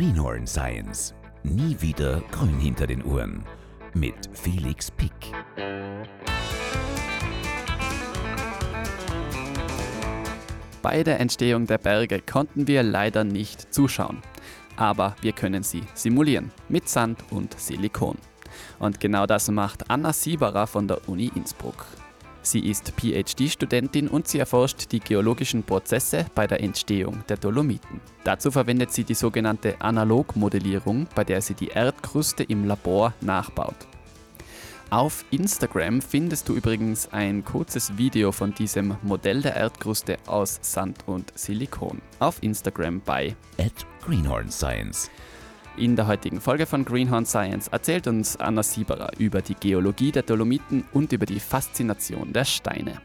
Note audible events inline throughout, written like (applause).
Greenhorn Science. Nie wieder grün hinter den Ohren. Mit Felix Pick. Bei der Entstehung der Berge konnten wir leider nicht zuschauen. Aber wir können sie simulieren mit Sand und Silikon. Und genau das macht Anna Sieberer von der Uni Innsbruck. Sie ist PhD-Studentin und sie erforscht die geologischen Prozesse bei der Entstehung der Dolomiten. Dazu verwendet sie die sogenannte Analogmodellierung, bei der sie die Erdkruste im Labor nachbaut. Auf Instagram findest du übrigens ein kurzes Video von diesem Modell der Erdkruste aus Sand und Silikon. Auf Instagram bei At Greenhorn Science. In der heutigen Folge von Greenhorn Science erzählt uns Anna Sieberer über die Geologie der Dolomiten und über die Faszination der Steine.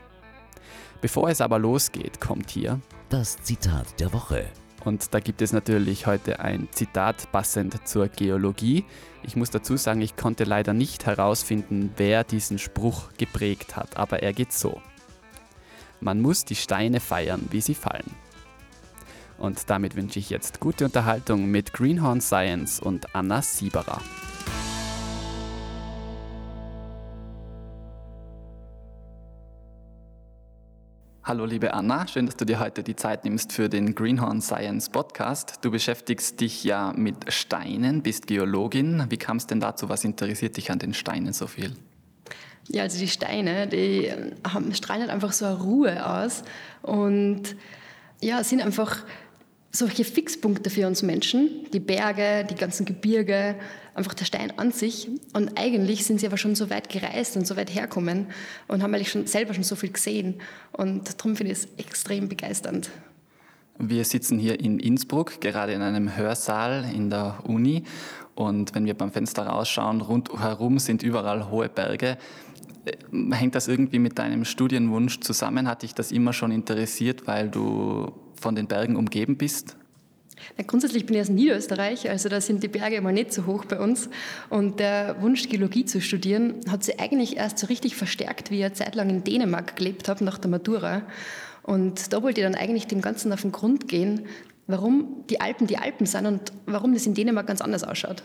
Bevor es aber losgeht, kommt hier Das Zitat der Woche. und da gibt es natürlich heute ein Zitat passend zur Geologie. Ich muss dazu sagen, ich konnte leider nicht herausfinden, wer diesen Spruch geprägt hat, aber er geht so. Man muss die Steine feiern, wie sie fallen. Und damit wünsche ich jetzt gute Unterhaltung mit Greenhorn Science und Anna Sieberer. Hallo liebe Anna, schön, dass du dir heute die Zeit nimmst für den Greenhorn Science Podcast. Du beschäftigst dich ja mit Steinen, bist Geologin. Wie kam es denn dazu? Was interessiert dich an den Steinen so viel? Ja, also die Steine, die haben, strahlen halt einfach so eine Ruhe aus und ja, sind einfach solche Fixpunkte für uns Menschen. Die Berge, die ganzen Gebirge, einfach der Stein an sich. Und eigentlich sind sie aber schon so weit gereist und so weit herkommen und haben eigentlich schon selber schon so viel gesehen. Und darum finde ich es extrem begeisternd. Wir sitzen hier in Innsbruck, gerade in einem Hörsaal in der Uni. Und wenn wir beim Fenster rausschauen, rundherum sind überall hohe Berge. Äh, Hängt das irgendwie mit deinem Studienwunsch zusammen? Hat dich das immer schon interessiert, weil du von den Bergen umgeben bist? Ja, grundsätzlich bin ich aus Niederösterreich, also da sind die Berge immer nicht so hoch bei uns. Und der Wunsch, Geologie zu studieren, hat sich eigentlich erst so richtig verstärkt, wie ich eine Zeit lang in Dänemark gelebt habe, nach der Matura. Und da wollte ich dann eigentlich dem Ganzen auf den Grund gehen, warum die Alpen die Alpen sind und warum das in Dänemark ganz anders ausschaut.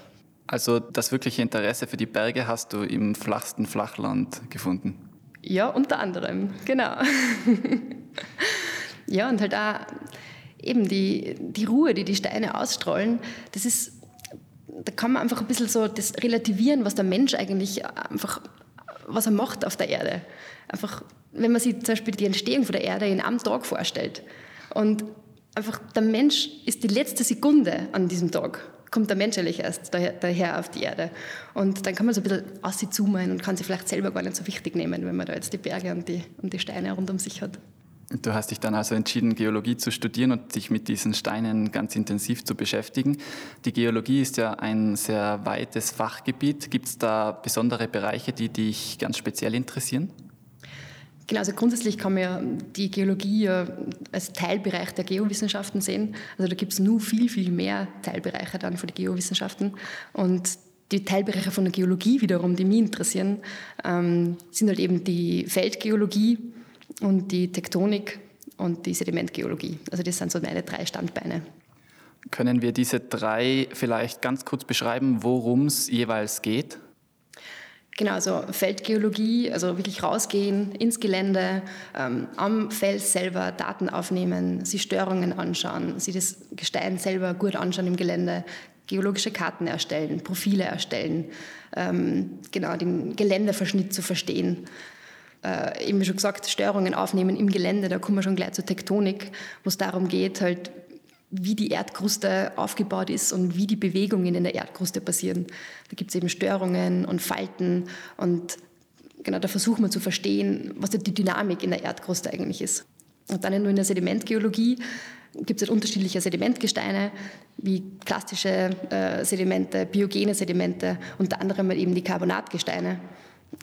Also das wirkliche Interesse für die Berge hast du im flachsten Flachland gefunden? Ja, unter anderem, genau. (laughs) ja, und halt auch eben die, die Ruhe, die die Steine ausstrahlen, das ist, da kann man einfach ein bisschen so das relativieren, was der Mensch eigentlich einfach, was er macht auf der Erde. Einfach, wenn man sich zum Beispiel die Entstehung von der Erde in einem Tag vorstellt und einfach der Mensch ist die letzte Sekunde an diesem Tag, kommt der Mensch eigentlich erst daher, daher auf die Erde. Und dann kann man so ein bisschen aus sich zoomen und kann sich vielleicht selber gar nicht so wichtig nehmen, wenn man da jetzt die Berge und die, und die Steine rund um sich hat. Du hast dich dann also entschieden, Geologie zu studieren und dich mit diesen Steinen ganz intensiv zu beschäftigen. Die Geologie ist ja ein sehr weites Fachgebiet. Gibt es da besondere Bereiche, die dich ganz speziell interessieren? Genau, also grundsätzlich kann man ja die Geologie als Teilbereich der Geowissenschaften sehen. Also da gibt es nur viel, viel mehr Teilbereiche dann von den Geowissenschaften. Und die Teilbereiche von der Geologie wiederum, die mich interessieren, ähm, sind halt eben die Feldgeologie und die Tektonik und die Sedimentgeologie. Also das sind so meine drei Standbeine. Können wir diese drei vielleicht ganz kurz beschreiben, worum es jeweils geht? Genau, also Feldgeologie, also wirklich rausgehen ins Gelände, ähm, am Fels selber Daten aufnehmen, sich Störungen anschauen, sich das Gestein selber gut anschauen im Gelände, geologische Karten erstellen, Profile erstellen, ähm, genau den Geländeverschnitt zu verstehen. Äh, eben schon gesagt, Störungen aufnehmen im Gelände, da kommen wir schon gleich zur Tektonik, wo es darum geht, halt wie die Erdkruste aufgebaut ist und wie die Bewegungen in der Erdkruste passieren. Da gibt es eben Störungen und Falten und genau da versuchen wir zu verstehen, was die Dynamik in der Erdkruste eigentlich ist. Und dann nur in der Sedimentgeologie gibt es halt unterschiedliche Sedimentgesteine, wie plastische äh, Sedimente, biogene Sedimente, unter anderem halt eben die Carbonatgesteine.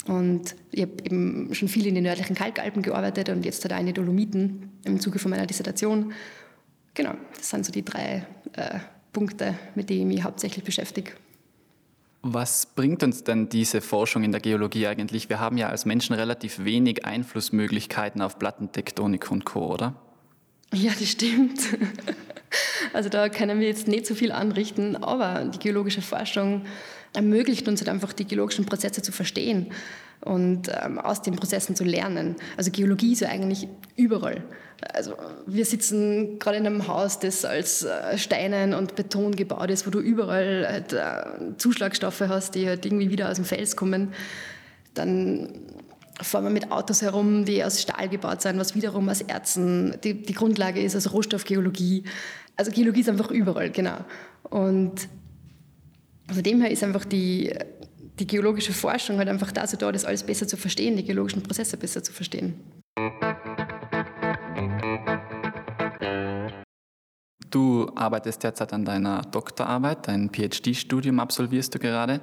Und ich habe eben schon viel in den nördlichen Kalkalpen gearbeitet und jetzt auch in den Dolomiten im Zuge von meiner Dissertation. Genau, das sind so die drei äh, Punkte, mit denen ich mich hauptsächlich beschäftige. Was bringt uns denn diese Forschung in der Geologie eigentlich? Wir haben ja als Menschen relativ wenig Einflussmöglichkeiten auf Plattentektonik und Co., oder? Ja, das stimmt. (laughs) Also da können wir jetzt nicht so viel anrichten, aber die geologische Forschung ermöglicht uns halt einfach die geologischen Prozesse zu verstehen und ähm, aus den Prozessen zu lernen. Also Geologie ist ja eigentlich überall. Also wir sitzen gerade in einem Haus, das als äh, Steinen und Beton gebaut ist, wo du überall halt, äh, Zuschlagstoffe hast, die halt irgendwie wieder aus dem Fels kommen. Dann fahren wir mit Autos herum, die aus Stahl gebaut sind, was wiederum aus Erzen die, die Grundlage ist, also Rohstoffgeologie. Also Geologie ist einfach überall, genau. Und von dem her ist einfach die, die geologische Forschung halt einfach dazu da, das alles besser zu verstehen, die geologischen Prozesse besser zu verstehen. Du arbeitest derzeit an deiner Doktorarbeit, dein PhD-Studium absolvierst du gerade.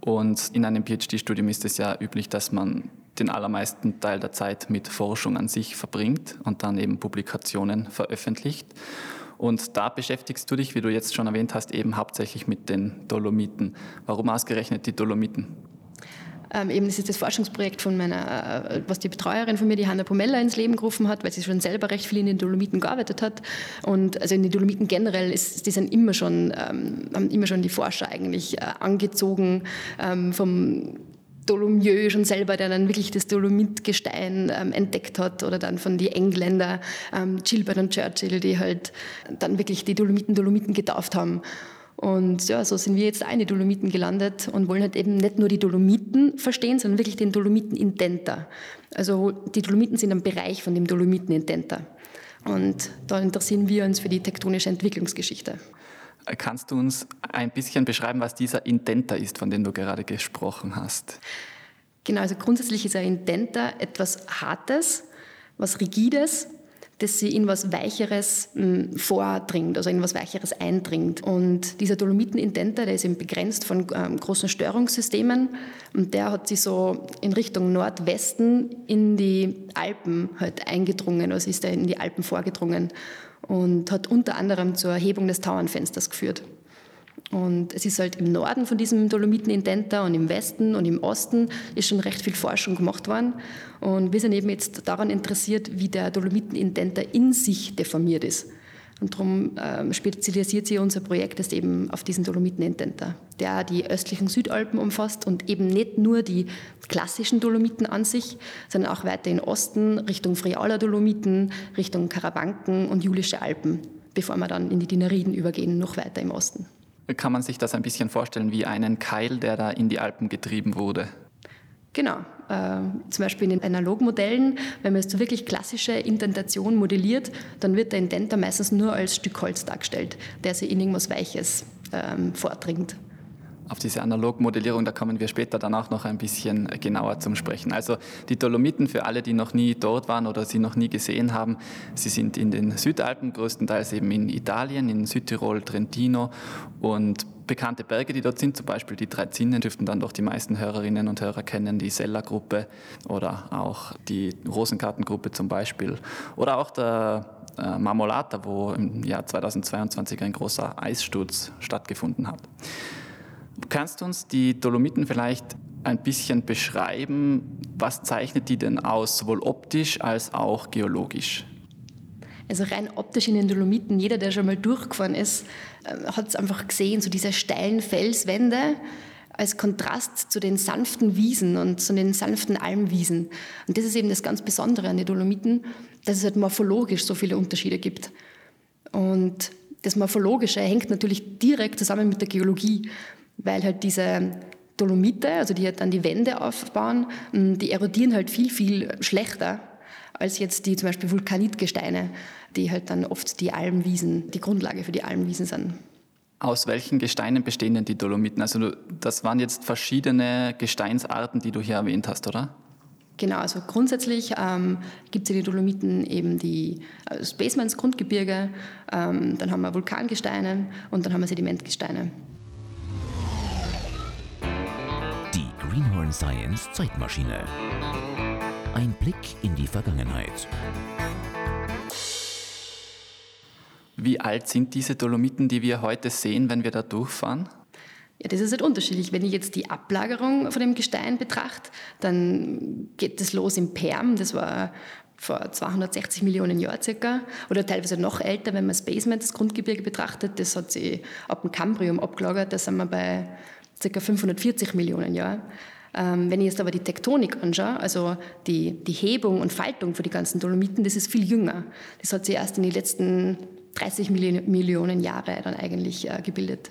Und in einem PhD-Studium ist es ja üblich, dass man den allermeisten Teil der Zeit mit Forschung an sich verbringt und dann eben Publikationen veröffentlicht. Und da beschäftigst du dich, wie du jetzt schon erwähnt hast, eben hauptsächlich mit den Dolomiten. Warum ausgerechnet die Dolomiten? Ähm, eben das ist das Forschungsprojekt von meiner, äh, was die Betreuerin von mir, die Hanna Pomella, ins Leben gerufen hat, weil sie schon selber recht viel in den Dolomiten gearbeitet hat. Und also in den Dolomiten generell ist, die sind immer schon, ähm, haben immer schon die Forscher eigentlich äh, angezogen ähm, vom Dolomieu schon selber, der dann wirklich das Dolomitgestein ähm, entdeckt hat, oder dann von den Engländern, ähm, Gilbert und Churchill, die halt dann wirklich die Dolomiten Dolomiten getauft haben. Und ja, so sind wir jetzt eine Dolomiten gelandet und wollen halt eben nicht nur die Dolomiten verstehen, sondern wirklich den Dolomiten-Indenter. Also die Dolomiten sind ein Bereich von dem Dolomiten-Indenter. Und da interessieren wir uns für die tektonische Entwicklungsgeschichte. Kannst du uns ein bisschen beschreiben, was dieser Indenter ist, von dem du gerade gesprochen hast? Genau, also grundsätzlich ist ein Indenter etwas Hartes, was Rigides, das sie in was Weicheres hm, vordringt, also in was Weicheres eindringt. Und dieser Dolomiten-Indenter, der ist eben begrenzt von ähm, großen Störungssystemen und der hat sich so in Richtung Nordwesten in die Alpen halt eingedrungen, also ist er in die Alpen vorgedrungen und hat unter anderem zur Erhebung des Tauernfensters geführt. Und es ist halt im Norden von diesem Dolomiten-Indenter und im Westen und im Osten ist schon recht viel Forschung gemacht worden. Und wir sind eben jetzt daran interessiert, wie der Dolomiten-Indenter in sich deformiert ist. Und darum ähm, spezialisiert sich unser Projekt jetzt eben auf diesen Dolomiten-Indenter, der die östlichen Südalpen umfasst und eben nicht nur die klassischen Dolomiten an sich, sondern auch weiter in Osten, Richtung Frialer Dolomiten, Richtung Karabanken und Julische Alpen, bevor wir dann in die Dinariden übergehen, noch weiter im Osten. Kann man sich das ein bisschen vorstellen wie einen Keil, der da in die Alpen getrieben wurde? Genau. Äh, zum Beispiel in den Analogmodellen, wenn man jetzt so wirklich klassische Indentation modelliert, dann wird der Indenter meistens nur als Stück Holz dargestellt, der sich in irgendwas Weiches ähm, vordringt auf diese Analogmodellierung, da kommen wir später dann auch noch ein bisschen genauer zum Sprechen. Also die Dolomiten, für alle, die noch nie dort waren oder sie noch nie gesehen haben, sie sind in den Südalpen, größtenteils eben in Italien, in Südtirol, Trentino und bekannte Berge, die dort sind, zum Beispiel die Drei Zinnen, dürften dann doch die meisten Hörerinnen und Hörer kennen, die Sella-Gruppe oder auch die Rosengartengruppe zum Beispiel oder auch der äh, Marmolata, wo im Jahr 2022 ein großer Eissturz stattgefunden hat. Kannst du uns die Dolomiten vielleicht ein bisschen beschreiben? Was zeichnet die denn aus, sowohl optisch als auch geologisch? Also rein optisch in den Dolomiten, jeder, der schon mal durchgefahren ist, ähm, hat es einfach gesehen, so diese steilen Felswände als Kontrast zu den sanften Wiesen und zu den sanften Almwiesen. Und das ist eben das ganz Besondere an den Dolomiten, dass es halt morphologisch so viele Unterschiede gibt. Und das Morphologische hängt natürlich direkt zusammen mit der Geologie weil halt diese Dolomite, also die halt dann die Wände aufbauen, mm, die erodieren halt viel, viel schlechter als jetzt die zum Beispiel Vulkanitgesteine, die halt dann oft die Almwiesen, die Grundlage für die Almwiesen sind. Aus welchen Gesteinen bestehen denn die Dolomiten? Also das waren jetzt verschiedene Gesteinsarten, die du hier erwähnt hast, oder? Genau, also grundsätzlich ähm, gibt es in den Dolomiten eben die äh, Spacemans Grundgebirge, ähm, dann haben wir Vulkangesteine und dann haben wir Sedimentgesteine. Greenhorn Science Zeitmaschine. Ein Blick in die Vergangenheit. Wie alt sind diese Dolomiten, die wir heute sehen, wenn wir da durchfahren? Ja, das ist halt unterschiedlich. Wenn ich jetzt die Ablagerung von dem Gestein betrachte, dann geht das los im Perm. Das war vor 260 Millionen Jahren circa, oder teilweise noch älter, wenn man das Basement, das Grundgebirge betrachtet, das hat sich ab dem Kambrium abgelagert, da sind wir bei circa 540 Millionen Jahren. Ähm, wenn ich jetzt aber die Tektonik anschaue, also die, die Hebung und Faltung für die ganzen Dolomiten, das ist viel jünger. Das hat sich erst in den letzten 30 Millionen Jahre dann eigentlich äh, gebildet.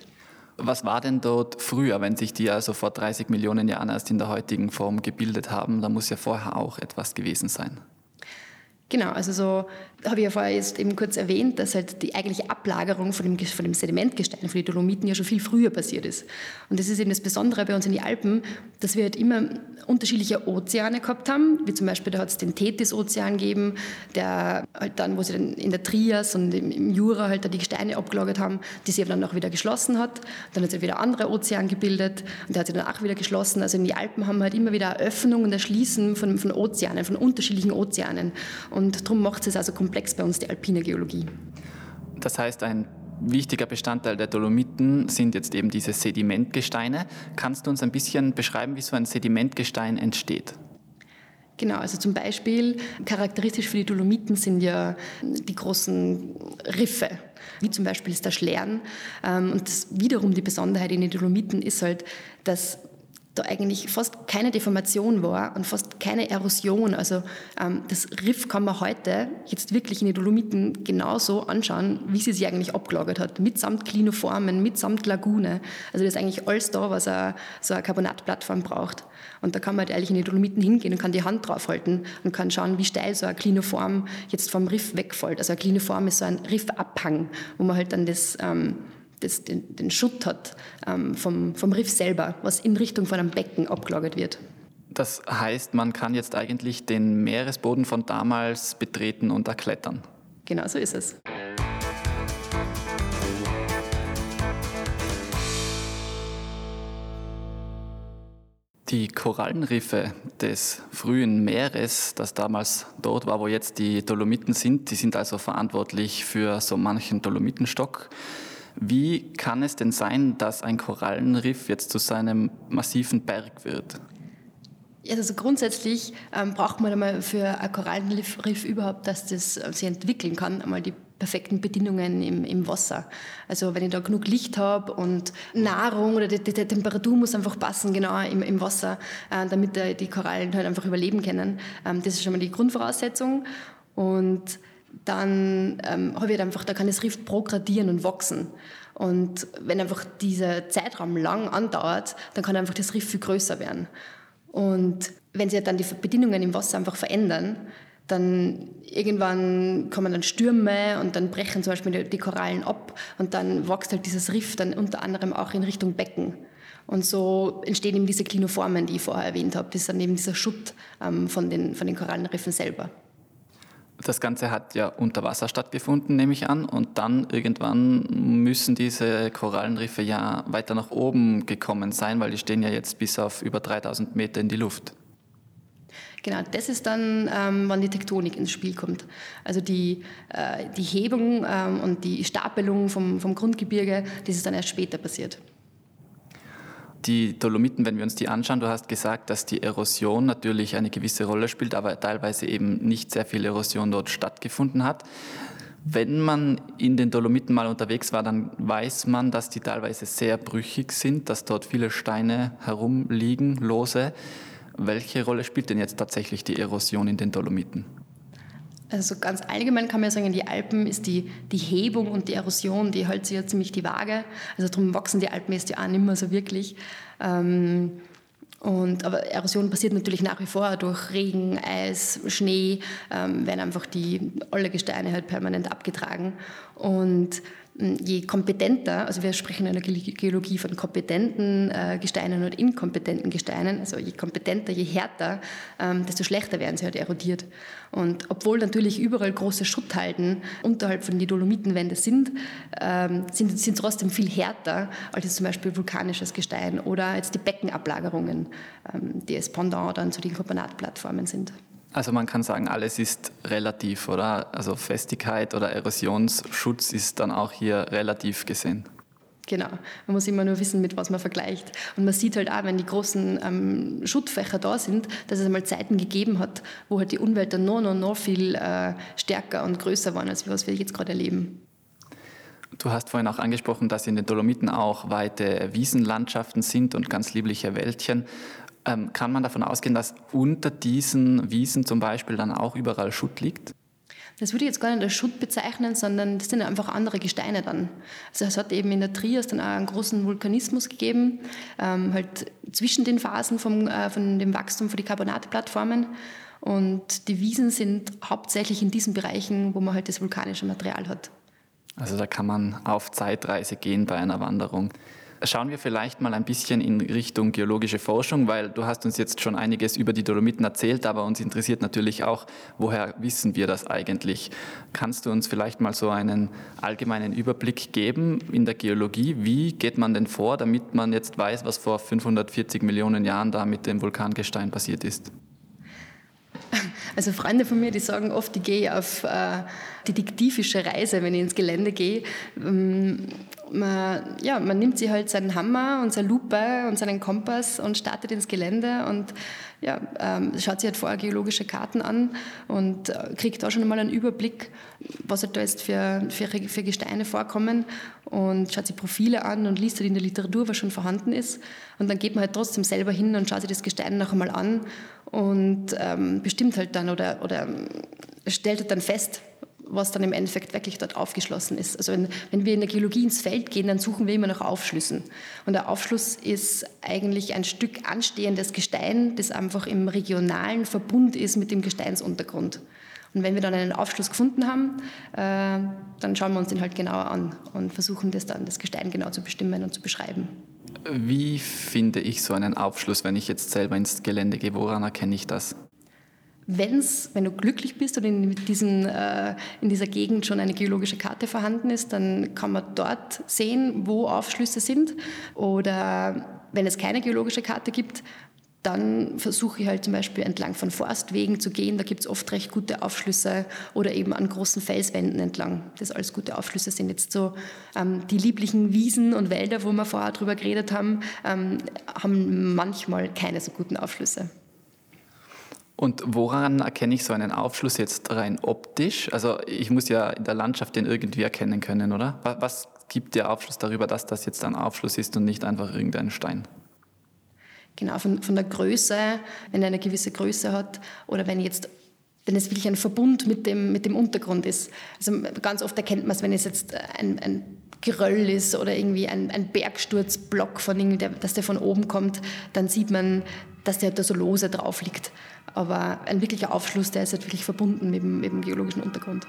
Was war denn dort früher, wenn sich die also vor 30 Millionen Jahren erst in der heutigen Form gebildet haben? Da muss ja vorher auch etwas gewesen sein. Genau, also so habe ich ja vorher jetzt eben kurz erwähnt, dass halt die eigentliche Ablagerung von dem, von dem Sedimentgestein, von den Dolomiten ja schon viel früher passiert ist. Und das ist eben das Besondere bei uns in den Alpen, dass wir halt immer unterschiedliche Ozeane gehabt haben, wie zum Beispiel da hat es den Tethys-Ozean gegeben, der halt dann, wo sie dann in der Trias und im Jura halt da die Gesteine abgelagert haben, die sich dann auch wieder geschlossen hat. Dann hat sich wieder andere Ozean gebildet und der hat sich dann auch wieder geschlossen. Also in den Alpen haben wir halt immer wieder eine Öffnung und Erschließen von, von Ozeanen, von unterschiedlichen Ozeanen. Und darum macht es also komplex bei uns, die alpine Geologie. Das heißt, ein wichtiger Bestandteil der Dolomiten sind jetzt eben diese Sedimentgesteine. Kannst du uns ein bisschen beschreiben, wie so ein Sedimentgestein entsteht? Genau, also zum Beispiel charakteristisch für die Dolomiten sind ja die großen Riffe, wie zum Beispiel ist der Schlern. Ähm, und wiederum die Besonderheit in den Dolomiten ist halt, dass da eigentlich fast keine Deformation war und fast keine Erosion. Also ähm, das Riff kann man heute jetzt wirklich in den Dolomiten genauso anschauen, wie sie sich eigentlich abgelagert hat, mitsamt Klinoformen, mitsamt Lagune. Also das ist eigentlich alles da, was a, so eine Carbonatplattform braucht. Und da kann man halt ehrlich in die Dolomiten hingehen und kann die Hand draufhalten und kann schauen, wie steil so eine Klinoform jetzt vom Riff wegfällt. Also eine Klinoform ist so ein Riffabhang, wo man halt dann das... Ähm, das, den, den, Schutt hat ähm, vom, vom Riff selber, was in Richtung von einem Becken abgelagert wird. Das heißt, man kann jetzt eigentlich den Meeresboden von damals betreten und erklettern. Genau so ist es. Die Korallenriffe des frühen Meeres, das damals dort war, wo jetzt die Dolomiten sind, die sind also verantwortlich für so manchen Dolomitenstock. Wie kann es denn sein, dass ein Korallenriff jetzt zu seinem massiven Berg wird? Ja, also grundsätzlich ähm, braucht man einmal für ein Korallenriff überhaupt, dass das äh, sich entwickeln kann, einmal die perfekten Bedingungen im, im Wasser. Also wenn ich da genug Licht habe und Nahrung oder die, die, die, Temperatur muss einfach passen, genau im, im Wasser, äh, damit äh, die Korallen halt einfach überleben können. Ähm, das ist schon mal die Grundvoraussetzung. Und dann ähm, habe ich halt einfach, da kann das Riff progradieren und wachsen. Und wenn einfach dieser Zeitraum lang andauert, dann kann einfach das Riff viel größer werden. Und wenn sich dann die Bedingungen im Wasser einfach verändern, dann irgendwann kommen dann Stürme und dann brechen zum Beispiel die Korallen ab und dann wächst halt dieses Riff dann unter anderem auch in Richtung Becken. Und so entstehen eben diese Klinoformen, die ich vorher erwähnt habe. Das ist dann eben dieser Schutt ähm, von, den, von den Korallenriffen selber. Das Ganze hat ja unter Wasser stattgefunden, nehme ich an. Und dann irgendwann müssen diese Korallenriffe ja weiter nach oben gekommen sein, weil die stehen ja jetzt bis auf über 3000 Meter in die Luft. Genau, das ist dann, ähm, wann die Tektonik ins Spiel kommt. Also die, äh, die Hebung ähm, und die Stapelung vom, vom Grundgebirge, das ist dann erst später passiert. Die Dolomiten, wenn wir uns die anschauen, du hast gesagt, dass die Erosion natürlich eine gewisse Rolle spielt, aber teilweise eben nicht sehr viel Erosion dort stattgefunden hat. Wenn man in den Dolomiten mal unterwegs war, dann weiß man, dass die teilweise sehr brüchig sind, dass dort viele Steine herumliegen, lose. Welche Rolle spielt denn jetzt tatsächlich die Erosion in den Dolomiten? Also ganz allgemein kann man ja sagen, in die Alpen ist die, die Hebung und die Erosion, die hält sich ja ziemlich die Waage. Also darum wachsen die Alpen jetzt ja auch nicht mehr so wirklich. Ähm, und, aber Erosion passiert natürlich nach wie vor durch Regen, Eis, Schnee, ähm, werden einfach die, alle Gesteine halt permanent abgetragen. Und je kompetenter, also wir sprechen in der Geologie von kompetenten äh, Gesteinen und inkompetenten Gesteinen, also je kompetenter, je härter, ähm, desto schlechter werden sie halt erodiert. Und obwohl natürlich überall große Schutthalden unterhalb von den Dolomitenwände sind, ähm, sind sie trotzdem viel härter als jetzt zum Beispiel vulkanisches Gestein oder jetzt die Beckenablagerungen, ähm, die als Pendant dann zu den Carbonatplattformen sind. Also man kann sagen, alles ist relativ, oder? Also Festigkeit oder Erosionsschutz ist dann auch hier relativ gesehen. Genau. Man muss immer nur wissen, mit was man vergleicht. Und man sieht halt auch, wenn die großen ähm, Schuttfächer da sind, dass es einmal Zeiten gegeben hat, wo halt die Umwelt dann noch, noch, noch viel äh, stärker und größer waren, als was wir jetzt gerade erleben. Du hast vorhin auch angesprochen, dass in den Dolomiten auch weite Wiesenlandschaften sind und ganz liebliche Wäldchen. Ähm, kann man davon ausgehen, dass unter diesen Wiesen zum Beispiel dann auch überall Schutt liegt? Das würde ich jetzt gar nicht als Schutt bezeichnen, sondern das sind einfach andere Gesteine dann. Also es hat eben in der Trias dann auch einen großen Vulkanismus gegeben, ähm, halt zwischen den Phasen vom, äh, von dem Wachstum von den Carbonateplattformen. Und die Wiesen sind hauptsächlich in diesen Bereichen, wo man halt das vulkanische Material hat. Also da kann man auf Zeitreise gehen bei einer Wanderung. Schauen wir vielleicht mal ein bisschen in Richtung geologische Forschung, weil du hast uns jetzt schon einiges über die Dolomiten erzählt, aber uns interessiert natürlich auch, woher wissen wir das eigentlich? Kannst du uns vielleicht mal so einen allgemeinen Überblick geben in der Geologie? Wie geht man denn vor, damit man jetzt weiß, was vor 540 Millionen Jahren da mit dem Vulkangestein passiert ist? Also Freunde von mir, die sagen oft, ich gehe auf äh, detektivische Reise, wenn ich ins Gelände gehe. Ähm, man, ja, man nimmt sich halt seinen Hammer und seine Lupe und seinen Kompass und startet ins Gelände und ja, ähm, schaut sich halt vorher geologische Karten an und äh, kriegt da schon einmal einen Überblick, was halt da jetzt für, für, für Gesteine vorkommen und schaut sich Profile an und liest halt in der Literatur, was schon vorhanden ist. Und dann geht man halt trotzdem selber hin und schaut sich das Gestein noch einmal an und ähm, bestimmt halt dann oder, oder ähm, stellt halt dann fest, was dann im Endeffekt wirklich dort aufgeschlossen ist. Also wenn, wenn wir in der Geologie ins Feld gehen, dann suchen wir immer nach Aufschlüssen. Und der Aufschluss ist eigentlich ein Stück anstehendes Gestein, das einfach im regionalen Verbund ist mit dem Gesteinsuntergrund. Und wenn wir dann einen Aufschluss gefunden haben, äh, dann schauen wir uns den halt genauer an und versuchen das dann, das Gestein genau zu bestimmen und zu beschreiben. Wie finde ich so einen Aufschluss, wenn ich jetzt selber ins Gelände gehe? Woran erkenne ich das? Wenn's, wenn du glücklich bist und in, diesen, äh, in dieser Gegend schon eine geologische Karte vorhanden ist, dann kann man dort sehen, wo Aufschlüsse sind. Oder wenn es keine geologische Karte gibt, dann versuche ich halt zum Beispiel entlang von Forstwegen zu gehen. Da gibt es oft recht gute Aufschlüsse oder eben an großen Felswänden entlang. Das alles gute Aufschlüsse sind jetzt so ähm, die lieblichen Wiesen und Wälder, wo wir vorher drüber geredet haben, ähm, haben manchmal keine so guten Aufschlüsse. Und woran erkenne ich so einen Aufschluss jetzt rein optisch? Also ich muss ja in der Landschaft den irgendwie erkennen können, oder? Was gibt dir Aufschluss darüber, dass das jetzt ein Aufschluss ist und nicht einfach irgendein Stein? Genau, von, von der Größe, wenn er eine gewisse Größe hat oder wenn jetzt wenn es wirklich ein Verbund mit dem, mit dem Untergrund ist. Also ganz oft erkennt man es, wenn es jetzt ein, ein Geröll ist oder irgendwie ein, ein Bergsturzblock, von der, dass der von oben kommt, dann sieht man, dass der da so lose drauf liegt. Aber ein wirklicher Aufschluss, der ist halt wirklich verbunden mit dem, mit dem geologischen Untergrund.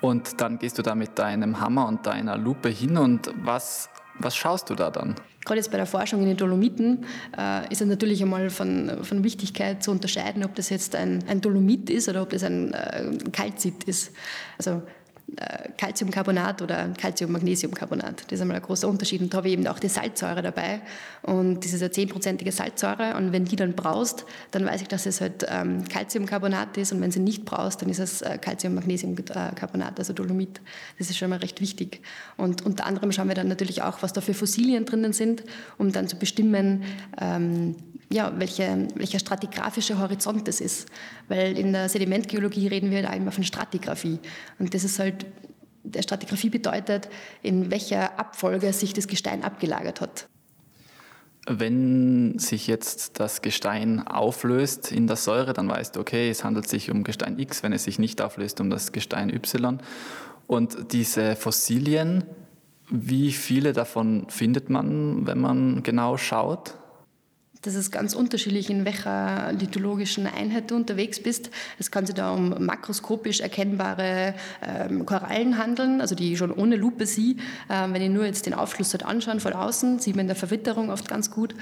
Und dann gehst du da mit deinem Hammer und deiner Lupe hin und was, was schaust du da dann? Gerade jetzt bei der Forschung in den Dolomiten äh, ist es natürlich einmal von, von Wichtigkeit zu unterscheiden, ob das jetzt ein, ein Dolomit ist oder ob das ein äh, Kalzit ist. Also Calciumcarbonat oder Calcium-Magnesiumcarbonat. Das ist einmal ein großer Unterschied. Und da habe ich eben auch die Salzsäure dabei. Und das ist eine zehnprozentige Salzsäure. Und wenn die dann braust, dann weiß ich, dass es halt ähm, Calciumcarbonat ist. Und wenn sie nicht braust, dann ist es äh, Calcium-Magnesiumcarbonat, also Dolomit. Das ist schon mal recht wichtig. Und unter anderem schauen wir dann natürlich auch, was da für Fossilien drinnen sind, um dann zu bestimmen, ähm, ja, welche, welcher stratigraphische Horizont das ist. Weil in der Sedimentgeologie reden wir da immer von Stratigraphie. Und das ist halt, der Stratigraphie bedeutet, in welcher Abfolge sich das Gestein abgelagert hat. Wenn sich jetzt das Gestein auflöst in der Säure, dann weißt du, okay, es handelt sich um Gestein X, wenn es sich nicht auflöst, um das Gestein Y. Und diese Fossilien, wie viele davon findet man, wenn man genau schaut? Das ist ganz unterschiedlich, in welcher lithologischen Einheit du unterwegs bist. Es kann sich da um makroskopisch erkennbare ähm, Korallen handeln, also die schon ohne Lupe sehe. Ähm, wenn ich nur jetzt den Aufschluss dort anschaue von außen, sieht man in der Verwitterung oft ganz gut.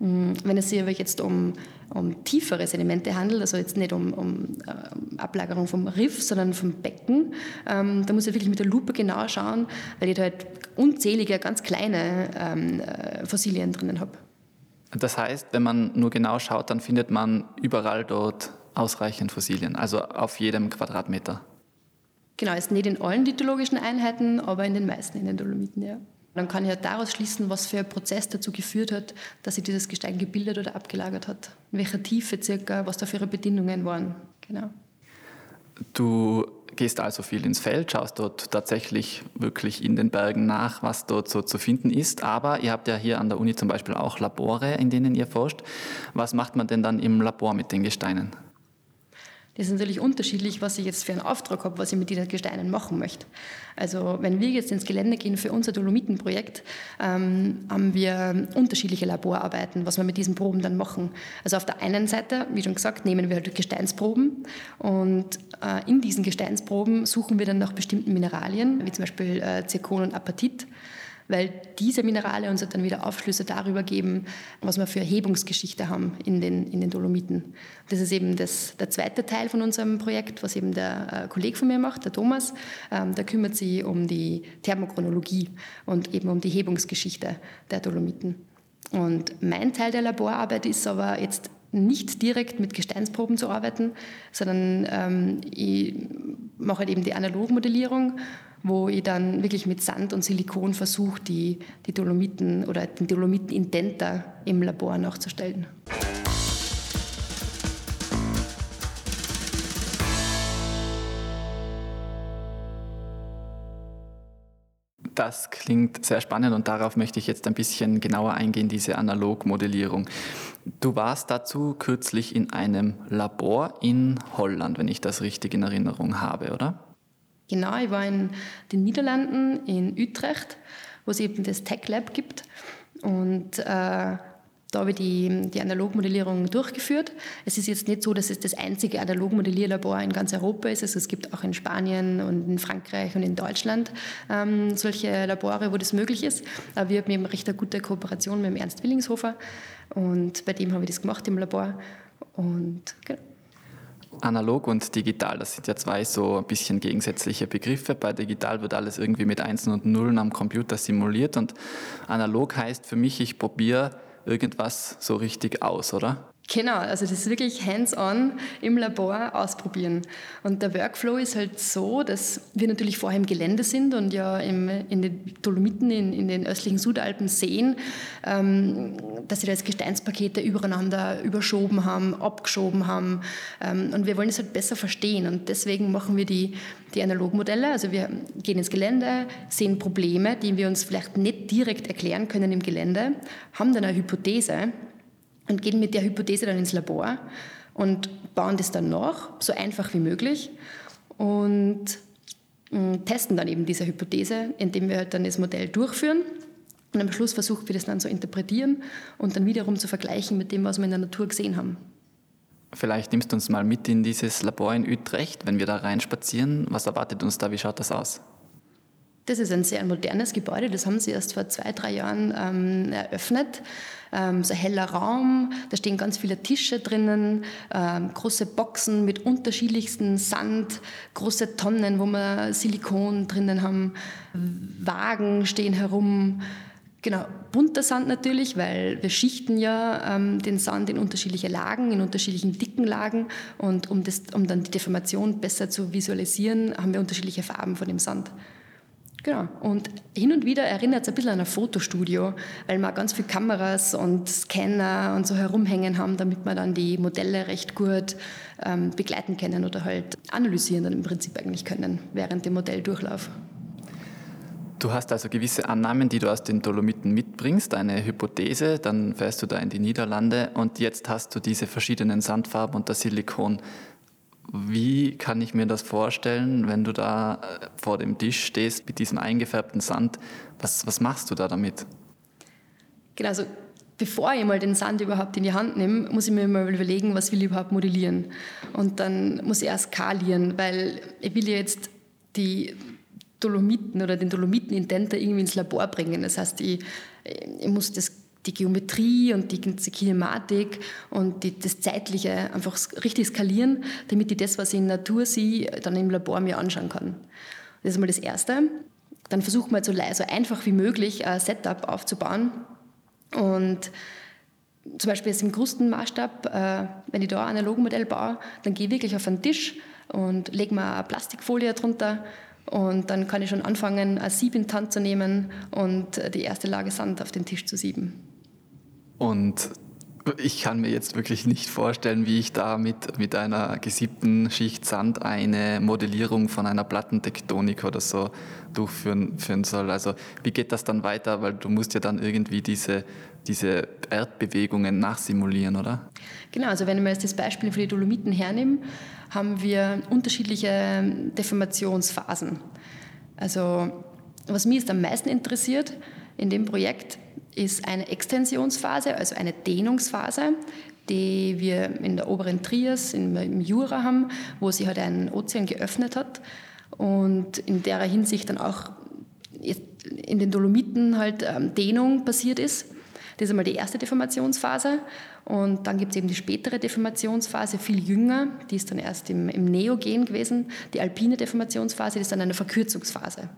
Ähm, wenn es sich aber jetzt um, um tiefere Sedimente handelt, also jetzt nicht um, um äh, Ablagerung vom Riff, sondern vom Becken, ähm, da muss ich wirklich mit der Lupe genau schauen, weil ich da halt unzählige, ganz kleine ähm, äh, Fossilien drinnen habe. Das heißt, wenn man nur genau schaut, dann findet man überall dort ausreichend Fossilien, also auf jedem Quadratmeter. Genau, ist nicht in allen lithologischen Einheiten, aber in den meisten in den Dolomiten, ja. Dann kann ich halt daraus schließen, was für ein Prozess dazu geführt hat, dass sich dieses Gestein gebildet oder abgelagert hat. In welcher Tiefe circa, was da für Bedingungen waren. Genau. Du gehst also viel ins Feld, schaust dort tatsächlich wirklich in den Bergen nach, was dort so zu finden ist. Aber ihr habt ja hier an der Uni zum Beispiel auch Labore, in denen ihr forscht. Was macht man denn dann im Labor mit den Gesteinen? Das ist natürlich unterschiedlich, was ich jetzt für einen Auftrag habe, was ich mit diesen Gesteinen machen möchte. Also wenn wir jetzt ins Gelände gehen für unser Dolomitenprojekt, ähm, haben wir unterschiedliche Laborarbeiten, was wir mit diesen Proben dann machen. Also auf der einen Seite, wie schon gesagt, nehmen wir halt Gesteinsproben und äh, in diesen Gesteinsproben suchen wir dann nach bestimmten Mineralien, wie zum Beispiel äh, Zirkon und Apatit weil diese Minerale uns dann wieder Aufschlüsse darüber geben, was wir für Erhebungsgeschichte haben in den, in den Dolomiten. Das ist eben das, der zweite Teil von unserem Projekt, was eben der äh, Kollege von mir macht, der Thomas. Ähm, der kümmert sich um die Thermochronologie und eben um die Hebungsgeschichte der Dolomiten. Und mein Teil der Laborarbeit ist aber jetzt nicht direkt mit Gesteinsproben zu arbeiten, sondern ähm, ich mache halt eben die Analogmodellierung wo ich dann wirklich mit Sand und Silikon versuche, die, die Dolomiten oder den Dolomiten-Indenter im Labor nachzustellen. Das klingt sehr spannend und darauf möchte ich jetzt ein bisschen genauer eingehen, diese Analogmodellierung. Du warst dazu kürzlich in einem Labor in Holland, wenn ich das richtig in Erinnerung habe, oder? Genau, ich war in den Niederlanden, in Utrecht, wo es eben das Tech Lab gibt. Und äh, da habe ich die, die Analogmodellierung durchgeführt. Es ist jetzt nicht so, dass es das einzige Analogmodellierlabor in ganz Europa ist. Also es gibt auch in Spanien und in Frankreich und in Deutschland ähm, solche Labore, wo das möglich ist. Aber wir haben eben recht eine gute Kooperation mit dem Ernst Willingshofer und bei dem habe ich das gemacht im Labor. Und genau analog und digital, das sind ja zwei so ein bisschen gegensätzliche Begriffe. Bei digital wird alles irgendwie mit Einsen und Nullen am Computer simuliert und analog heißt für mich, ich probiere irgendwas so richtig aus, oder? Genau, also das ist wirklich hands-on im Labor ausprobieren. Und der Workflow ist halt so, dass wir natürlich vorher im Gelände sind und ja im, in den Dolomiten, in, in den östlichen Südalpen sehen, ähm, dass sie da jetzt Gesteinspakete übereinander überschoben haben, abgeschoben haben. Ähm, und wir wollen es halt besser verstehen. Und deswegen machen wir die, die Analogmodelle. Also wir gehen ins Gelände, sehen Probleme, die wir uns vielleicht nicht direkt erklären können im Gelände, haben dann eine Hypothese und gehen mit der Hypothese dann ins Labor und bauen das dann nach, so einfach wie möglich und mm, testen dann eben diese Hypothese, indem wir halt dann das Modell durchführen und am Schluss versuchen wir das dann zu interpretieren und dann wiederum zu vergleichen mit dem, was wir in der Natur gesehen haben. Vielleicht nimmst du uns mal mit in dieses Labor in Utrecht, wenn wir da reinspazieren. Was erwartet uns da? Wie schaut das aus? Das ist ein sehr modernes Gebäude, das haben sie erst vor zwei, drei Jahren ähm, eröffnet. Ähm, so ein heller Raum, da stehen ganz viele Tische drinnen, ähm, große Boxen mit unterschiedlichsten Sand, große Tonnen, wo wir Silikon drinnen haben, Wagen stehen herum. Genau, bunter Sand natürlich, weil wir schichten ja ähm, den Sand in unterschiedliche Lagen, in unterschiedlichen dicken Lagen. Und um, das, um dann die Deformation besser zu visualisieren, haben wir unterschiedliche Farben von dem Sand. Genau. Und hin und wieder erinnert es ein bisschen an ein Fotostudio, weil wir ganz viele Kameras und Scanner und so herumhängen haben, damit wir dann die Modelle recht gut ähm, begleiten können oder halt analysieren dann im Prinzip eigentlich können während dem Modelldurchlauf. Du hast also gewisse Annahmen, die du aus den Dolomiten mitbringst, eine Hypothese, dann fährst du da in die Niederlande und jetzt hast du diese verschiedenen Sandfarben und das Silikon. Wie kann ich mir das vorstellen, wenn du da äh, vor dem Tisch stehst mit diesem eingefärbten Sand? Was, was machst du da damit? Genau, also bevor ich mal den Sand überhaupt in die Hand nehme, muss ich mir mal überlegen, was will ich überhaupt modellieren. Und dann muss ich erst skalieren, weil ich will jetzt die Dolomiten oder den Dolomiten-Indenter irgendwie ins Labor bringen. Das heißt, ich, ich muss das die Geometrie und die ganze Kinematik und die, das Zeitliche einfach richtig skalieren, damit ich das, was ich in Natur sehe, dann im Labor mir anschauen kann. Das ist mal das Erste. Dann versuchen wir so, so einfach wie möglich ein Setup aufzubauen. Und zum Beispiel jetzt im Krustenmaßstab, äh, wenn ich da ein Analogmodell baue, dann gehe ich wirklich auf einen Tisch und lege mir eine Plastikfolie drunter Und dann kann ich schon anfangen, ein Sieb in die Hand zu nehmen und die erste Lage Sand auf den Tisch zu sieben. Und ich kann mir jetzt wirklich nicht vorstellen, wie ich da mit, mit einer gesiebten Schicht Sand eine Modellierung von einer Plattentektonik oder so durchführen soll. Also wie geht das dann weiter? Weil du musst ja dann irgendwie diese, diese Erdbewegungen nachsimulieren, oder? Genau, also wenn wir jetzt das Beispiel für die Dolomiten hernehmen, haben wir unterschiedliche Deformationsphasen. Also was mich jetzt am meisten interessiert in dem Projekt, ist eine Extensionsphase, also eine Dehnungsphase, die wir in der oberen Trias, im Jura haben, wo sich halt ein Ozean geöffnet hat und in der Hinsicht dann auch in den Dolomiten halt ähm, Dehnung passiert ist. Das ist einmal die erste Deformationsphase. Und dann gibt es eben die spätere Deformationsphase, viel jünger, die ist dann erst im, im Neogen gewesen. Die alpine Deformationsphase, die ist dann eine Verkürzungsphase.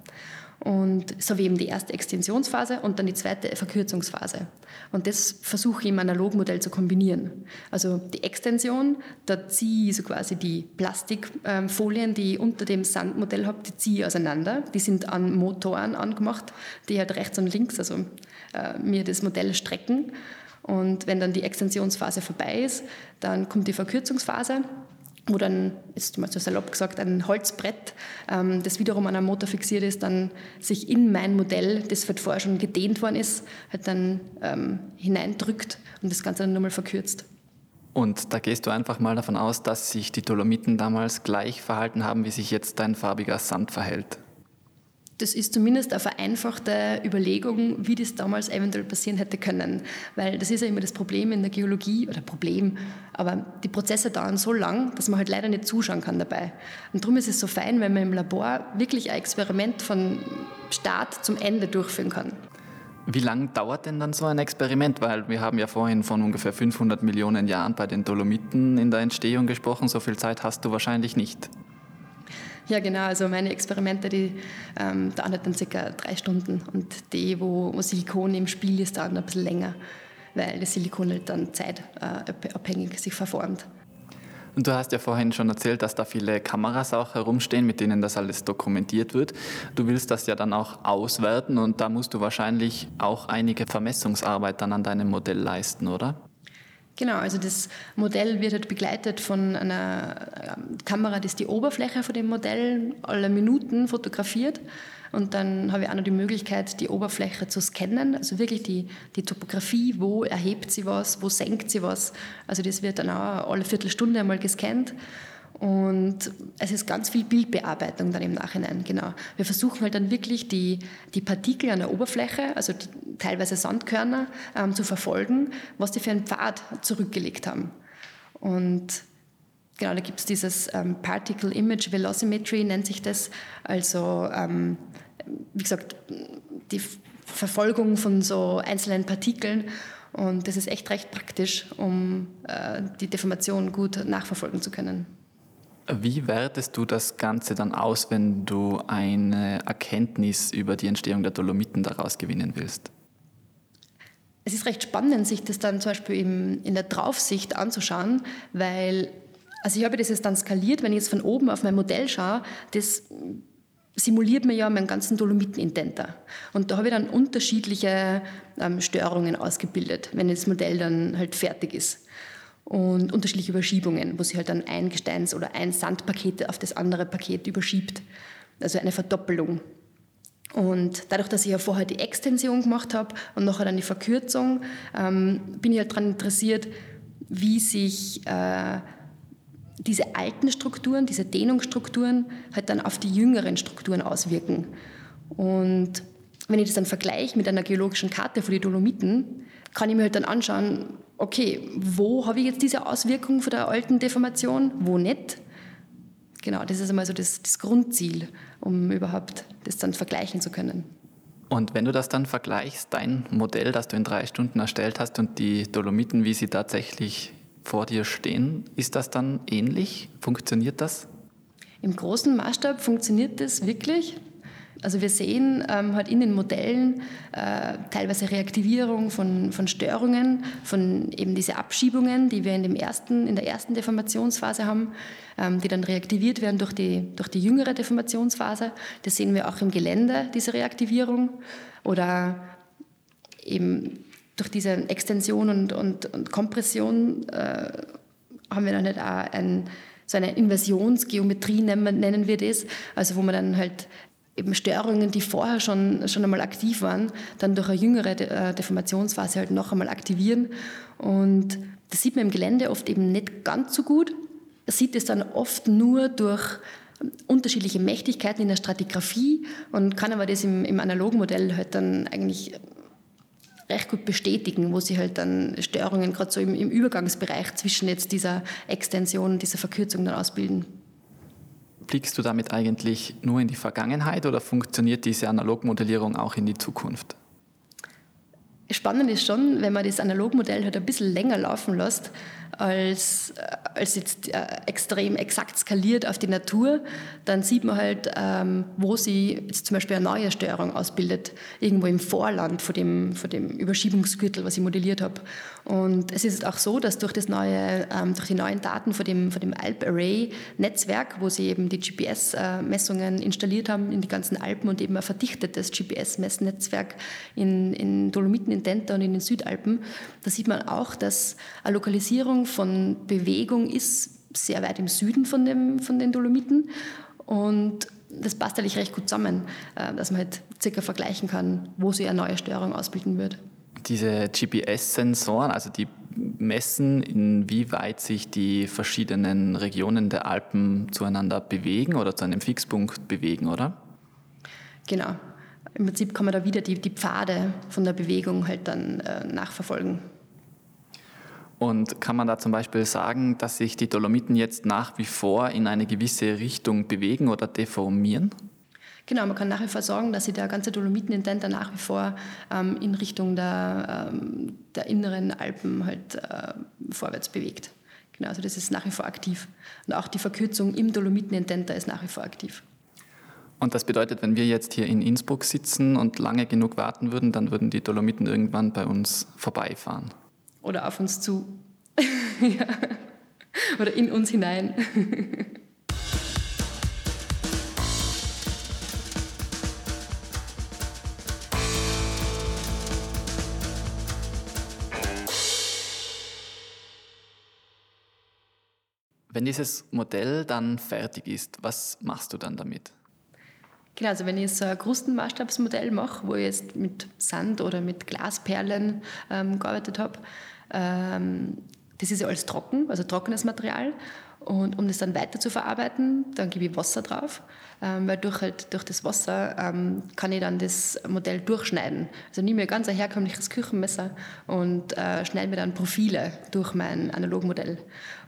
Und so wie eben die erste Extensionsphase und dann die zweite Verkürzungsphase. Und das versuche ich im Analogmodell zu kombinieren. Also die Extension, da ziehe ich so quasi die Plastikfolien, die ich unter dem Sandmodell habe, die ziehe ich auseinander. Die sind an Motoren angemacht, die halt rechts und links, also äh, mir das Modell strecken. Und wenn dann die Extensionsphase vorbei ist, dann kommt die Verkürzungsphase wo dann, ist mal so salopp gesagt, ein Holzbrett, ähm, das wiederum an einem Motor fixiert ist, dann sich in mein Modell, das halt vorher schon gedehnt worden ist, halt dann ähm, hineindrückt und das Ganze dann nochmal verkürzt. Und da gehst du einfach mal davon aus, dass sich die Dolomiten damals gleich verhalten haben, wie sich jetzt dein farbiger Sand verhält das ist zumindest eine vereinfachte Überlegung, wie das damals eventuell passieren hätte können. Weil das ist ja immer das Problem in der Geologie, oder Problem, aber die Prozesse dauern so lang, dass man halt leider nicht zuschauen kann dabei. Und darum ist es so fein, wenn man im Labor wirklich ein Experiment von Start zum Ende durchführen kann. Wie lange dauert denn dann so ein Experiment? Weil wir haben ja vorhin von ungefähr 500 Millionen Jahren bei den Dolomiten in der Entstehung gesprochen. So viel Zeit hast du wahrscheinlich nicht. Ja, genau. Also meine Experimente, die ähm, dauern dann circa drei Stunden. Und die, wo, wo Silikon im Spiel ist, dauern ein bisschen länger, weil das Silikon halt dann zeitabhängig sich verformt. Und du hast ja vorhin schon erzählt, dass da viele Kameras auch herumstehen, mit denen das alles dokumentiert wird. Du willst das ja dann auch auswerten und da musst du wahrscheinlich auch einige Vermessungsarbeit dann an deinem Modell leisten, oder? Genau, also das Modell wird halt begleitet von einer ähm, Kamera, die die Oberfläche von dem Modell alle Minuten fotografiert. Und dann habe ich auch noch die Möglichkeit, die Oberfläche zu scannen, also wirklich die, die Topografie, wo erhebt sie was, wo senkt sie was. Also das wird dann auch alle Viertelstunde einmal gescannt. Und es ist ganz viel Bildbearbeitung dann im Nachhinein, genau. Wir versuchen halt dann wirklich die, die Partikel an der Oberfläche, also die, teilweise Sandkörner, ähm, zu verfolgen, was die für einen Pfad zurückgelegt haben. Und genau, da gibt es dieses ähm, Particle Image Velocimetry, nennt sich das. Also, ähm, wie gesagt, die Verfolgung von so einzelnen Partikeln. Und das ist echt recht praktisch, um äh, die Deformation gut nachverfolgen zu können. Wie wertest du das Ganze dann aus, wenn du eine Erkenntnis über die Entstehung der Dolomiten daraus gewinnen willst? Es ist recht spannend, sich das dann zum Beispiel in der Draufsicht anzuschauen, weil, also ich habe das jetzt dann skaliert, wenn ich jetzt von oben auf mein Modell schaue, das simuliert mir ja meinen ganzen Dolomitenintenter. Und da habe ich dann unterschiedliche ähm, Störungen ausgebildet, wenn das Modell dann halt fertig ist und unterschiedliche Überschiebungen, wo sie halt dann ein Gesteins- oder ein Sandpaket auf das andere Paket überschiebt. Also eine Verdoppelung. Und dadurch, dass ich ja vorher die Extension gemacht habe und nachher dann die Verkürzung, ähm, bin ich halt daran interessiert, wie sich äh, diese alten Strukturen, diese Dehnungsstrukturen halt dann auf die jüngeren Strukturen auswirken. Und wenn ich das dann vergleiche mit einer geologischen Karte von den Dolomiten, kann ich mir halt dann anschauen, okay, wo habe ich jetzt diese Auswirkung von der alten Deformation, wo nicht? Genau, das ist einmal so das, das Grundziel, um überhaupt das dann vergleichen zu können. Und wenn du das dann vergleichst, dein Modell, das du in drei Stunden erstellt hast und die Dolomiten, wie sie tatsächlich vor dir stehen, ist das dann ähnlich? Funktioniert das? Im großen Maßstab funktioniert das wirklich. Also wir sehen ähm, halt in den Modellen äh, teilweise Reaktivierung von, von Störungen, von eben diese Abschiebungen, die wir in, dem ersten, in der ersten Deformationsphase haben, ähm, die dann reaktiviert werden durch die, durch die jüngere Deformationsphase. Das sehen wir auch im Gelände, diese Reaktivierung. Oder eben durch diese Extension und, und, und Kompression äh, haben wir dann halt auch ein, so eine Inversionsgeometrie, nennen wir das, also wo man dann halt eben Störungen, die vorher schon, schon einmal aktiv waren, dann durch eine jüngere äh, Deformationsphase halt noch einmal aktivieren. Und das sieht man im Gelände oft eben nicht ganz so gut. Man sieht es dann oft nur durch unterschiedliche Mächtigkeiten in der Stratigraphie und kann aber das im, im analogen Modell halt dann eigentlich recht gut bestätigen, wo sie halt dann Störungen gerade so im, im Übergangsbereich zwischen jetzt dieser Extension und dieser Verkürzung dann ausbilden. Blickst du damit eigentlich nur in die Vergangenheit oder funktioniert diese Analogmodellierung auch in die Zukunft? Spannend ist schon, wenn man das Analogmodell halt ein bisschen länger laufen lässt, als, äh, als jetzt äh, extrem exakt skaliert auf die Natur, dann sieht man halt, ähm, wo sie jetzt zum Beispiel eine neue Störung ausbildet, irgendwo im Vorland von dem, von dem Überschiebungsgürtel, was ich modelliert habe. Und es ist auch so, dass durch, das neue, ähm, durch die neuen Daten von dem, von dem Alp-Array-Netzwerk, wo sie eben die GPS-Messungen installiert haben in die ganzen Alpen und eben ein verdichtetes GPS-Messnetzwerk in, in Dolomiten, in Denta und in den Südalpen, da sieht man auch, dass eine Lokalisierung von Bewegung ist sehr weit im Süden von, dem, von den Dolomiten. Und das passt eigentlich recht gut zusammen, äh, dass man halt circa vergleichen kann, wo sich eine neue Störung ausbilden wird. Diese GPS-Sensoren, also die messen, inwieweit sich die verschiedenen Regionen der Alpen zueinander bewegen oder zu einem Fixpunkt bewegen, oder? Genau. Im Prinzip kann man da wieder die, die Pfade von der Bewegung halt dann äh, nachverfolgen. Und kann man da zum Beispiel sagen, dass sich die Dolomiten jetzt nach wie vor in eine gewisse Richtung bewegen oder deformieren? Genau, man kann nach wie vor sagen, dass sich der ganze Dolomitenintender nach wie vor ähm, in Richtung der, ähm, der inneren Alpen halt äh, vorwärts bewegt. Genau, also das ist nach wie vor aktiv. Und auch die Verkürzung im Dolomitenintender ist nach wie vor aktiv. Und das bedeutet, wenn wir jetzt hier in Innsbruck sitzen und lange genug warten würden, dann würden die Dolomiten irgendwann bei uns vorbeifahren oder auf uns zu. (laughs) ja. Oder in uns hinein. Wenn dieses Modell dann fertig ist, was machst du dann damit? Genau, also wenn ich so ein Krustenmaßstabsmodell mache, wo ich jetzt mit Sand oder mit Glasperlen ähm, gearbeitet habe, das ist ja alles trocken, also trockenes Material. Und um das dann weiter zu verarbeiten, dann gebe ich Wasser drauf, ähm, weil durch, halt, durch das Wasser ähm, kann ich dann das Modell durchschneiden. Also nehme mir ganz ein herkömmliches Küchenmesser und äh, schneide mir dann Profile durch mein Analogmodell.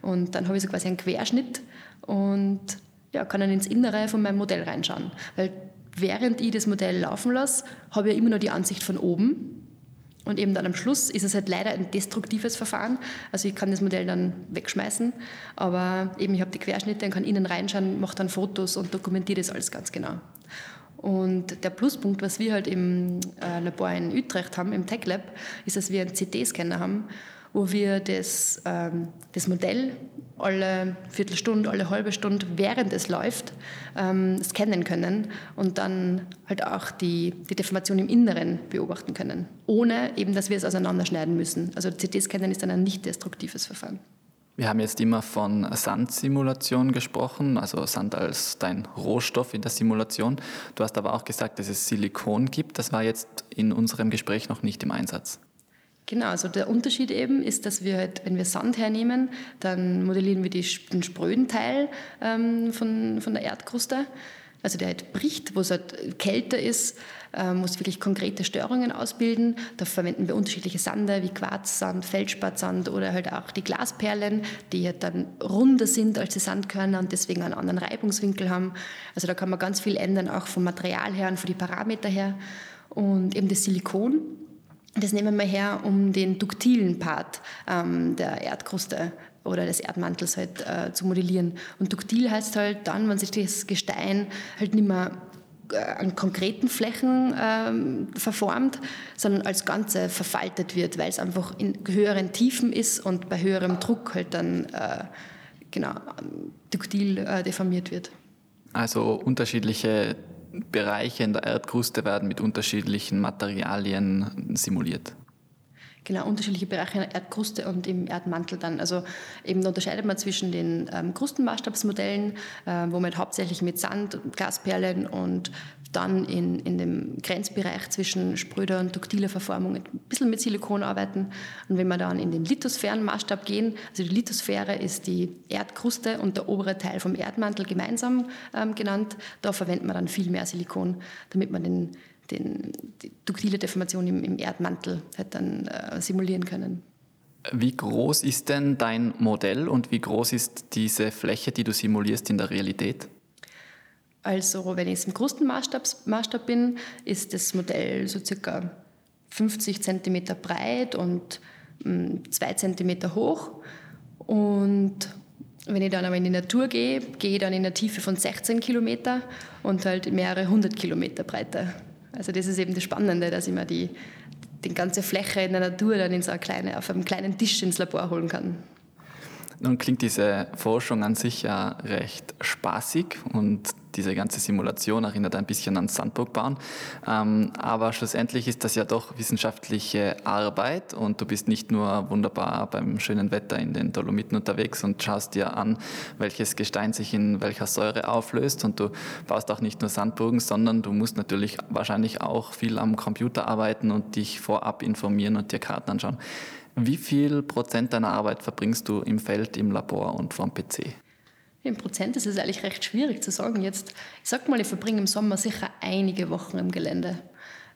Und dann habe ich so quasi einen Querschnitt und ja, kann dann ins Innere von meinem Modell reinschauen. Weil während ich das Modell laufen lasse, habe ich immer nur die Ansicht von oben und eben dann am Schluss ist es halt leider ein destruktives Verfahren. Also ich kann das Modell dann wegschmeißen, aber eben ich habe die Querschnitte und kann innen reinschauen, mache dann Fotos und dokumentiere das alles ganz genau. Und der Pluspunkt, was wir halt im äh, Labor in Utrecht haben, im Tech Lab, ist, dass wir einen CT-Scanner haben wo wir das, ähm, das Modell alle Viertelstunde, alle halbe Stunde, während es läuft, ähm, scannen können und dann halt auch die, die Deformation im Inneren beobachten können, ohne eben, dass wir es auseinanderschneiden müssen. Also CT-Scannen ist dann ein nicht destruktives Verfahren. Wir haben jetzt immer von Sandsimulation gesprochen, also Sand als dein Rohstoff in der Simulation. Du hast aber auch gesagt, dass es Silikon gibt. Das war jetzt in unserem Gespräch noch nicht im Einsatz. Genau, also der Unterschied eben ist, dass wir halt, wenn wir Sand hernehmen, dann modellieren wir die, den spröden Teil ähm, von, von der Erdkruste, also der halt bricht, wo es halt kälter ist, ähm, muss wirklich konkrete Störungen ausbilden. Da verwenden wir unterschiedliche Sande wie Quarzsand, Feldspatsand oder halt auch die Glasperlen, die halt dann runder sind als die Sandkörner und deswegen einen anderen Reibungswinkel haben. Also da kann man ganz viel ändern, auch vom Material her und von den Parameter her. Und eben das Silikon, das nehmen wir her, um den duktilen Part ähm, der Erdkruste oder des Erdmantels halt äh, zu modellieren. Und duktil heißt halt dann, wenn sich das Gestein halt nicht mehr äh, an konkreten Flächen ähm, verformt, sondern als Ganze verfaltet wird, weil es einfach in höheren Tiefen ist und bei höherem Druck halt dann äh, genau, duktil äh, deformiert wird. Also unterschiedliche Bereiche in der Erdkruste werden mit unterschiedlichen Materialien simuliert. Genau, unterschiedliche Bereiche in der Erdkruste und im Erdmantel dann. Also eben unterscheidet man zwischen den ähm, Krustenmaßstabsmodellen, äh, wo man hauptsächlich mit Sand, Glasperlen und dann in, in dem Grenzbereich zwischen spröder und duktiler Verformung ein bisschen mit Silikon arbeiten. Und wenn wir dann in den Lithosphärenmaßstab gehen, also die Lithosphäre ist die Erdkruste und der obere Teil vom Erdmantel gemeinsam ähm, genannt, da verwenden wir dann viel mehr Silikon, damit man den den, die duktile Deformation im, im Erdmantel halt dann äh, simulieren können. Wie groß ist denn dein Modell und wie groß ist diese Fläche, die du simulierst in der Realität? Also wenn ich im Krustenmaßstab Maßstab bin, ist das Modell so circa 50 cm breit und 2 mm, cm hoch. Und wenn ich dann aber in die Natur gehe, gehe ich dann in eine Tiefe von 16 Kilometer und halt mehrere hundert Kilometer Breite. Also das ist eben das Spannende, dass ich mir die, die ganze Fläche in der Natur dann in so eine kleine, auf einem kleinen Tisch ins Labor holen kann. Nun klingt diese Forschung an sich ja recht spaßig und diese ganze Simulation erinnert ein bisschen an Sandburgbauen. Ähm, aber schlussendlich ist das ja doch wissenschaftliche Arbeit und du bist nicht nur wunderbar beim schönen Wetter in den Dolomiten unterwegs und schaust dir an, welches Gestein sich in welcher Säure auflöst und du baust auch nicht nur Sandburgen, sondern du musst natürlich wahrscheinlich auch viel am Computer arbeiten und dich vorab informieren und dir Karten anschauen. Wie viel Prozent deiner Arbeit verbringst du im Feld, im Labor und vom PC? In Prozent ist es eigentlich recht schwierig zu sagen. Jetzt, ich sag mal, ich verbringe im Sommer sicher einige Wochen im Gelände.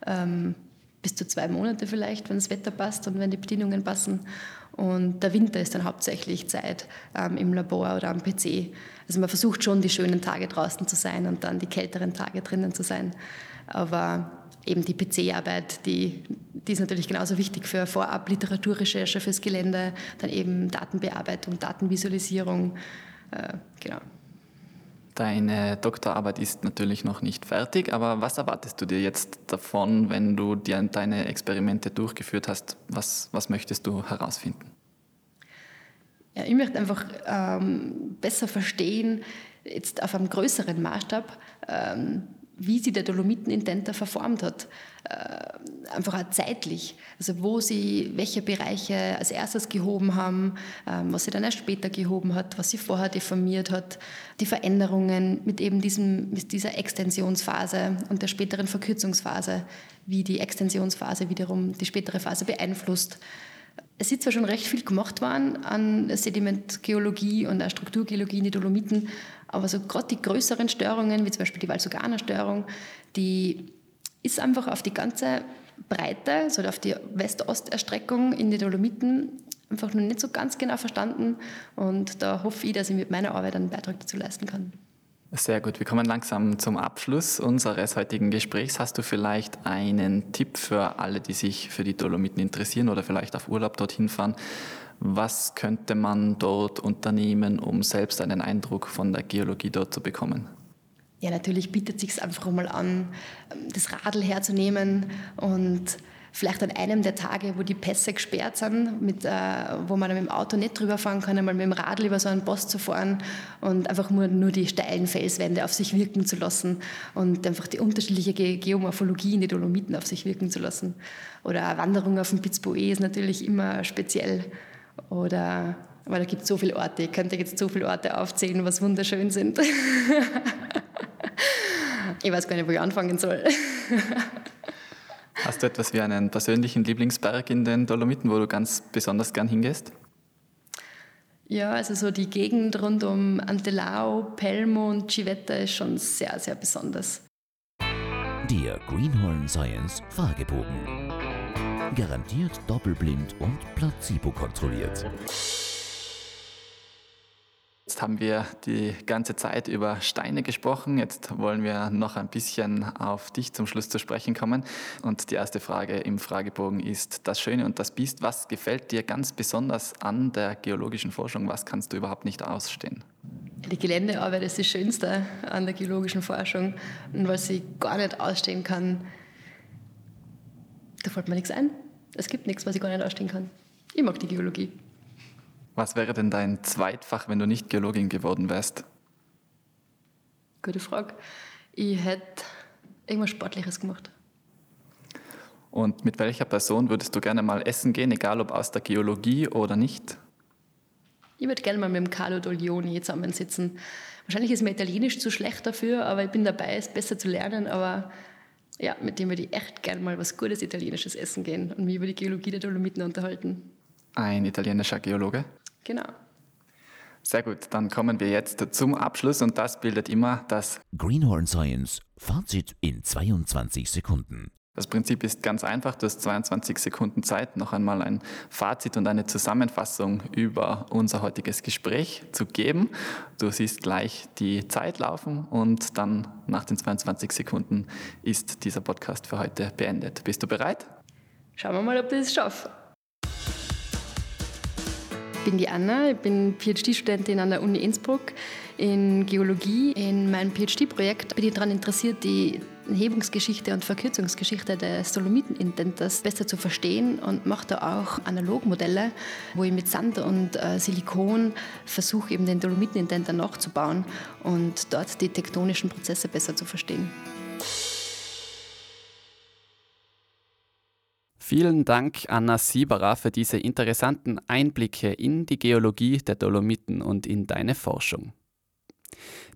Ähm, bis zu zwei Monate vielleicht, wenn das Wetter passt und wenn die Bedingungen passen. Und der Winter ist dann hauptsächlich Zeit ähm, im Labor oder am PC. Also man versucht schon, die schönen Tage draußen zu sein und dann die kälteren Tage drinnen zu sein. Aber eben die PC-Arbeit, die, die ist natürlich genauso wichtig für Vorab Literaturrecherche fürs Gelände, dann eben Datenbearbeitung, Datenvisualisierung. Äh, genau. Deine Doktorarbeit ist natürlich noch nicht fertig, aber was erwartest du dir jetzt davon, wenn du dir deine Experimente durchgeführt hast? Was, was möchtest du herausfinden? Ja, ich möchte einfach ähm, besser verstehen, jetzt auf einem größeren Maßstab, ähm, wie sie der Dolomitenintenter verformt hat. Äh, einfach auch zeitlich. Also wo sie welche Bereiche als erstes gehoben haben, ähm, was sie dann erst später gehoben hat, was sie vorher deformiert hat, die Veränderungen mit eben diesem, mit dieser Extensionsphase und der späteren Verkürzungsphase, wie die Extensionsphase wiederum die spätere Phase beeinflusst. Es ist zwar schon recht viel gemacht worden an Sedimentgeologie und der Strukturgeologie in die Dolomiten, aber so gerade die größeren Störungen, wie zum Beispiel die Valsugana-Störung, die ist einfach auf die ganze Breite, also auf die West-Ost-Erstreckung in die Dolomiten einfach noch nicht so ganz genau verstanden. Und da hoffe ich, dass ich mit meiner Arbeit einen Beitrag dazu leisten kann. Sehr gut, wir kommen langsam zum Abschluss unseres heutigen Gesprächs. Hast du vielleicht einen Tipp für alle, die sich für die Dolomiten interessieren oder vielleicht auf Urlaub dorthin fahren? Was könnte man dort unternehmen, um selbst einen Eindruck von der Geologie dort zu bekommen? Ja, natürlich bietet sich einfach mal an, das Radl herzunehmen und vielleicht an einem der Tage, wo die Pässe gesperrt sind, mit, äh, wo man mit dem Auto nicht drüber fahren kann, einmal mit dem Radl über so einen Boss zu fahren und einfach nur, nur die steilen Felswände auf sich wirken zu lassen und einfach die unterschiedliche Ge Geomorphologie in die Dolomiten auf sich wirken zu lassen. Oder Wanderung auf dem Pitzboe ist natürlich immer speziell. Oder, aber da gibt es so viele Orte, ich könnte jetzt so viele Orte aufzählen, was wunderschön sind. (laughs) ich weiß gar nicht, wo ich anfangen soll. Hast du etwas wie einen persönlichen Lieblingsberg in den Dolomiten, wo du ganz besonders gern hingehst? Ja, also so die Gegend rund um Antelao, Pelmo und Civetta ist schon sehr, sehr besonders. Der Greenhorn Science Fragebogen. Garantiert doppelblind und placebo kontrolliert. Jetzt haben wir die ganze Zeit über Steine gesprochen. Jetzt wollen wir noch ein bisschen auf dich zum Schluss zu sprechen kommen. Und die erste Frage im Fragebogen ist das Schöne und das Biest. Was gefällt dir ganz besonders an der geologischen Forschung? Was kannst du überhaupt nicht ausstehen? Die Geländearbeit ist das Schönste an der geologischen Forschung. Und was ich gar nicht ausstehen kann, da fällt mir nichts ein. Es gibt nichts, was ich gar nicht ausstehen kann. Ich mag die Geologie. Was wäre denn dein Zweitfach, wenn du nicht Geologin geworden wärst? Gute Frage. Ich hätte irgendwas Sportliches gemacht. Und mit welcher Person würdest du gerne mal essen gehen, egal ob aus der Geologie oder nicht? Ich würde gerne mal mit dem Carlo Doglioni zusammensitzen. Wahrscheinlich ist mir Italienisch zu schlecht dafür, aber ich bin dabei, es besser zu lernen. Aber ja, mit dem würde ich echt gerne mal was Gutes Italienisches essen gehen und mich über die Geologie der Dolomiten unterhalten. Ein italienischer Geologe? Genau. Sehr gut, dann kommen wir jetzt zum Abschluss und das bildet immer das Greenhorn Science Fazit in 22 Sekunden. Das Prinzip ist ganz einfach. Du hast 22 Sekunden Zeit, noch einmal ein Fazit und eine Zusammenfassung über unser heutiges Gespräch zu geben. Du siehst gleich die Zeit laufen und dann nach den 22 Sekunden ist dieser Podcast für heute beendet. Bist du bereit? Schauen wir mal, ob ich das schaffe. Ich bin die Anna, ich bin PhD-Studentin an der Uni Innsbruck in Geologie. In meinem PhD-Projekt bin ich daran interessiert, die Hebungsgeschichte und Verkürzungsgeschichte des Dolomitenindenters besser zu verstehen und mache da auch Analogmodelle, wo ich mit Sand und äh, Silikon versuche, eben den Dolomitenindenter nachzubauen und dort die tektonischen Prozesse besser zu verstehen. Vielen Dank, Anna Sieberer, für diese interessanten Einblicke in die Geologie der Dolomiten und in deine Forschung.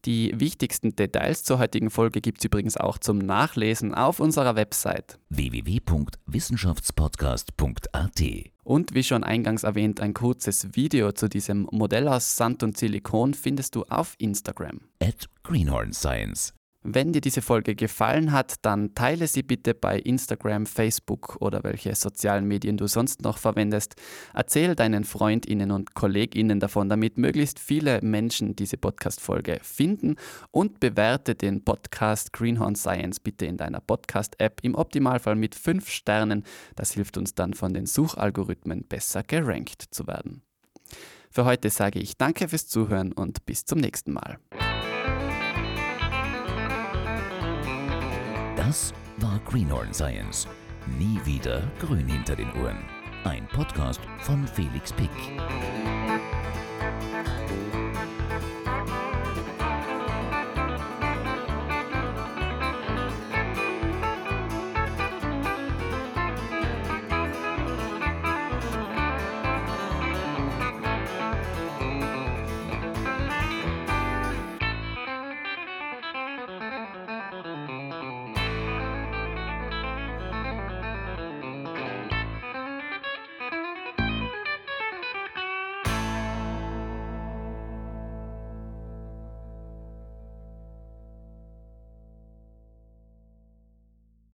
Die wichtigsten Details zur heutigen Folge gibt es übrigens auch zum Nachlesen auf unserer Website www.wissenschaftspodcast.at. Und wie schon eingangs erwähnt, ein kurzes Video zu diesem Modell aus Sand und Silikon findest du auf Instagram. At Greenhorn Science. Wenn dir diese Folge gefallen hat, dann teile sie bitte bei Instagram, Facebook oder welche sozialen Medien du sonst noch verwendest. Erzähl deinen Freundinnen und Kolleginnen davon, damit möglichst viele Menschen diese Podcast-Folge finden und bewerte den Podcast Greenhorn Science bitte in deiner Podcast-App im Optimalfall mit 5 Sternen. Das hilft uns dann von den Suchalgorithmen besser gerankt zu werden. Für heute sage ich danke fürs Zuhören und bis zum nächsten Mal. Das war Greenhorn Science. Nie wieder grün hinter den Ohren. Ein Podcast von Felix Pick.